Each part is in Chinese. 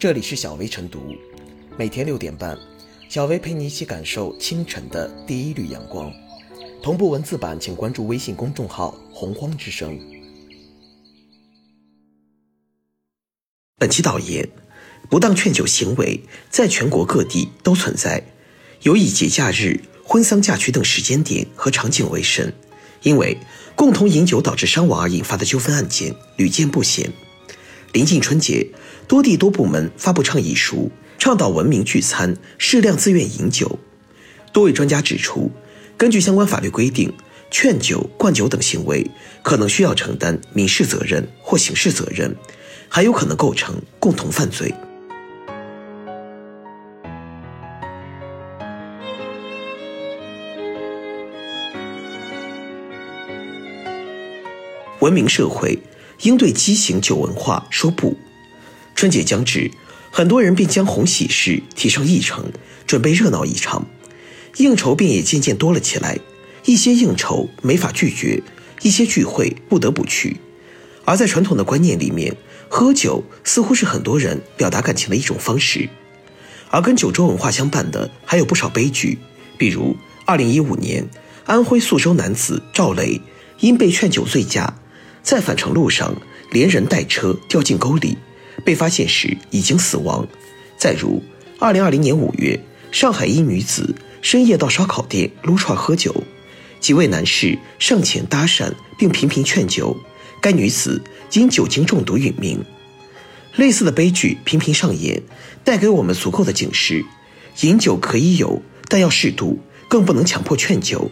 这里是小薇晨读，每天六点半，小薇陪你一起感受清晨的第一缕阳光。同步文字版，请关注微信公众号“洪荒之声”。本期导言：不当劝酒行为在全国各地都存在，有以节假日、婚丧嫁娶等时间点和场景为甚，因为共同饮酒导致伤亡而引发的纠纷案件屡见不鲜。临近春节，多地多部门发布倡议书，倡导文明聚餐，适量自愿饮酒。多位专家指出，根据相关法律规定，劝酒、灌酒等行为可能需要承担民事责任或刑事责任，还有可能构成共同犯罪。文明社会。应对畸形酒文化说不。春节将至，很多人便将红喜事提上议程，准备热闹一场，应酬便也渐渐多了起来。一些应酬没法拒绝，一些聚会不得不去。而在传统的观念里面，喝酒似乎是很多人表达感情的一种方式。而跟酒桌文化相伴的还有不少悲剧，比如2015年，安徽宿州男子赵雷因被劝酒醉驾。在返程路上，连人带车掉进沟里，被发现时已经死亡。再如，二零二零年五月，上海一女子深夜到烧烤店撸串喝酒，几位男士上前搭讪并频频劝酒，该女子因酒精中毒殒命。类似的悲剧频频上演，带给我们足够的警示：饮酒可以有，但要适度，更不能强迫劝酒。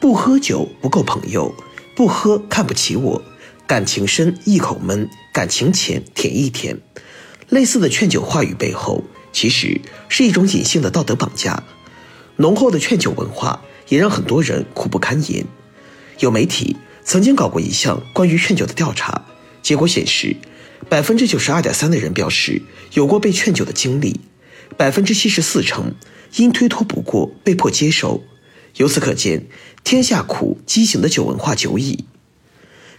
不喝酒不够朋友。不喝看不起我，感情深一口闷，感情浅舔一舔。类似的劝酒话语背后，其实是一种隐性的道德绑架。浓厚的劝酒文化也让很多人苦不堪言。有媒体曾经搞过一项关于劝酒的调查，结果显示，百分之九十二点三的人表示有过被劝酒的经历，百分之七十四成因推脱不过被迫接受。由此可见，天下苦，畸形的酒文化久矣。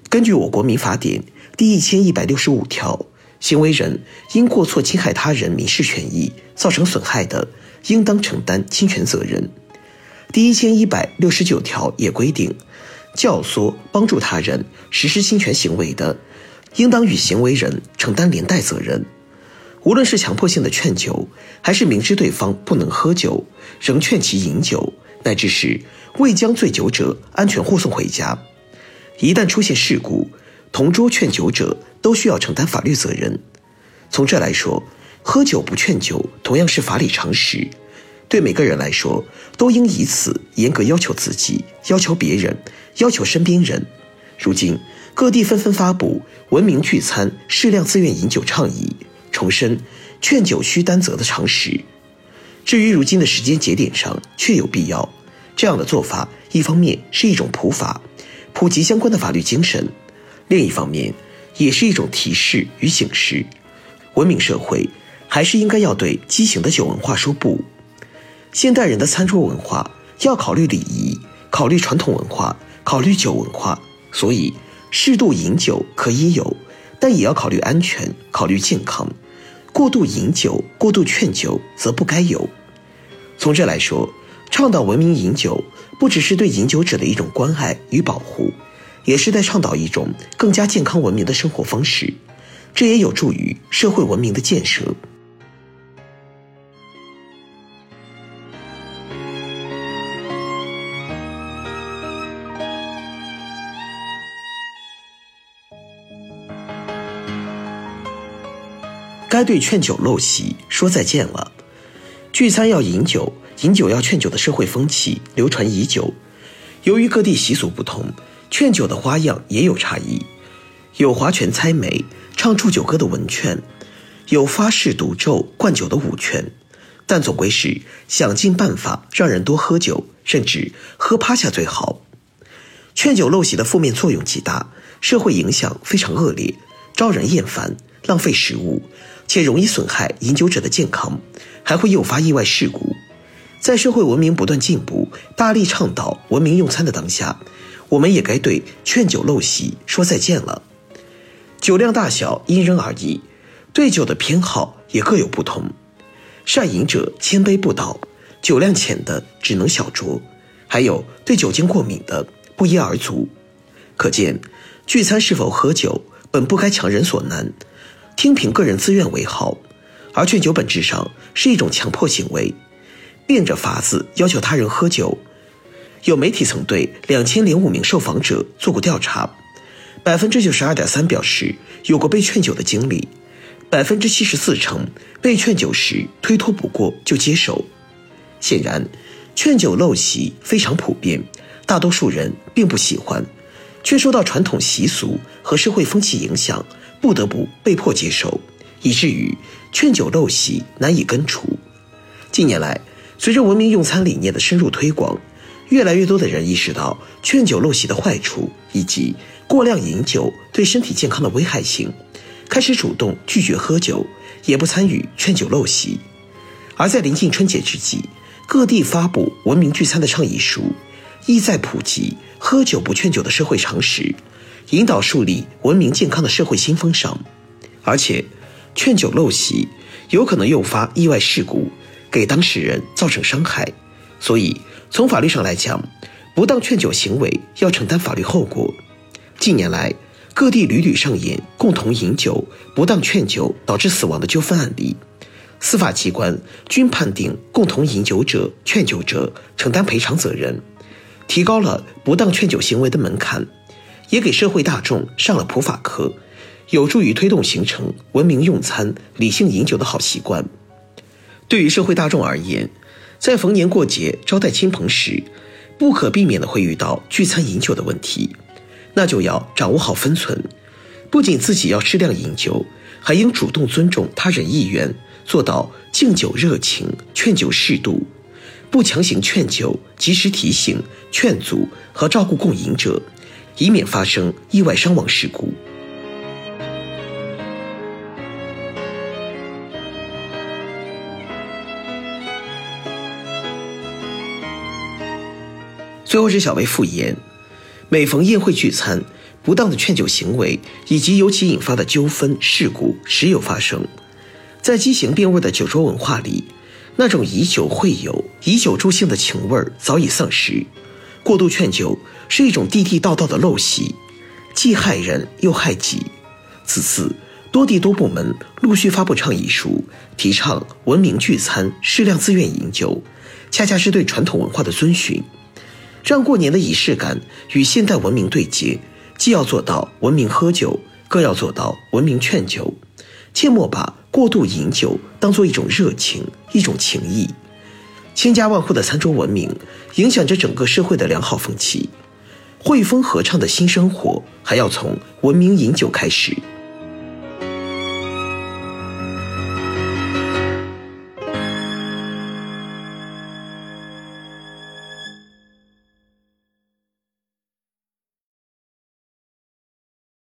根据我国民法典第一千一百六十五条，行为人因过错侵害他人民事权益造成损害的，应当承担侵权责任。第一千一百六十九条也规定，教唆帮助他人实施侵权行为的，应当与行为人承担连带责任。无论是强迫性的劝酒，还是明知对方不能喝酒，仍劝其饮酒。乃至是未将醉酒者安全护送回家，一旦出现事故，同桌劝酒者都需要承担法律责任。从这来说，喝酒不劝酒同样是法理常识，对每个人来说都应以此严格要求自己，要求别人，要求身边人。如今各地纷纷发布文明聚餐、适量自愿饮酒倡议，重申劝酒需担责的常识。至于如今的时间节点上，确有必要这样的做法。一方面是一种普法，普及相关的法律精神；另一方面，也是一种提示与警示。文明社会还是应该要对畸形的酒文化说不。现代人的餐桌文化要考虑礼仪，考虑传统文化，考虑酒文化，所以适度饮酒可以有，但也要考虑安全，考虑健康。过度饮酒、过度劝酒则不该有。从这来说，倡导文明饮酒，不只是对饮酒者的一种关爱与保护，也是在倡导一种更加健康文明的生活方式。这也有助于社会文明的建设。该对劝酒陋习说再见了。聚餐要饮酒，饮酒要劝酒的社会风气流传已久。由于各地习俗不同，劝酒的花样也有差异。有划拳猜眉、唱祝酒歌的文劝，有发誓赌咒、灌酒的武劝，但总归是想尽办法让人多喝酒，甚至喝趴下最好。劝酒陋习的负面作用极大，社会影响非常恶劣，招人厌烦，浪费食物，且容易损害饮酒者的健康。还会诱发意外事故。在社会文明不断进步、大力倡导文明用餐的当下，我们也该对劝酒陋习说再见了。酒量大小因人而异，对酒的偏好也各有不同。善饮者千杯不倒，酒量浅的只能小酌，还有对酒精过敏的不一而足。可见，聚餐是否喝酒本不该强人所难，听凭个人自愿为好。而劝酒本质上是一种强迫行为，变着法子要求他人喝酒。有媒体曾对两千零五名受访者做过调查，百分之九十二点三表示有过被劝酒的经历。百分之七十四称被劝酒时推脱不过就接受，显然，劝酒陋习非常普遍，大多数人并不喜欢，却受到传统习俗和社会风气影响，不得不被迫接受，以至于劝酒陋习难以根除。近年来，随着文明用餐理念的深入推广，越来越多的人意识到劝酒陋习的坏处以及过量饮酒对身体健康的危害性。开始主动拒绝喝酒，也不参与劝酒陋习。而在临近春节之际，各地发布文明聚餐的倡议书，意在普及喝酒不劝酒的社会常识，引导树立文明健康的社会新风尚。而且，劝酒陋习有可能诱发意外事故，给当事人造成伤害。所以，从法律上来讲，不当劝酒行为要承担法律后果。近年来，各地屡屡上演共同饮酒、不当劝酒导致死亡的纠纷案例，司法机关均判定共同饮酒者、劝酒者承担赔偿责任，提高了不当劝酒行为的门槛，也给社会大众上了普法课，有助于推动形成文明用餐、理性饮酒的好习惯。对于社会大众而言，在逢年过节招待亲朋时，不可避免的会遇到聚餐饮酒的问题。那就要掌握好分寸，不仅自己要适量饮酒，还应主动尊重他人意愿，做到敬酒热情、劝酒适度，不强行劝酒，及时提醒、劝阻和照顾共饮者，以免发生意外伤亡事故。最后是小薇复言。每逢宴会聚餐，不当的劝酒行为以及由其引发的纠纷事故时有发生。在畸形变味的酒桌文化里，那种以酒会友、以酒助兴的情味早已丧失。过度劝酒是一种地地道道的陋习，既害人又害己。此次多地多部门陆续发布倡议书，提倡文明聚餐、适量自愿饮酒，恰恰是对传统文化的遵循。让过年的仪式感与现代文明对接，既要做到文明喝酒，更要做到文明劝酒，切莫把过度饮酒当做一种热情、一种情谊。千家万户的餐桌文明，影响着整个社会的良好风气。汇丰合唱的新生活，还要从文明饮酒开始。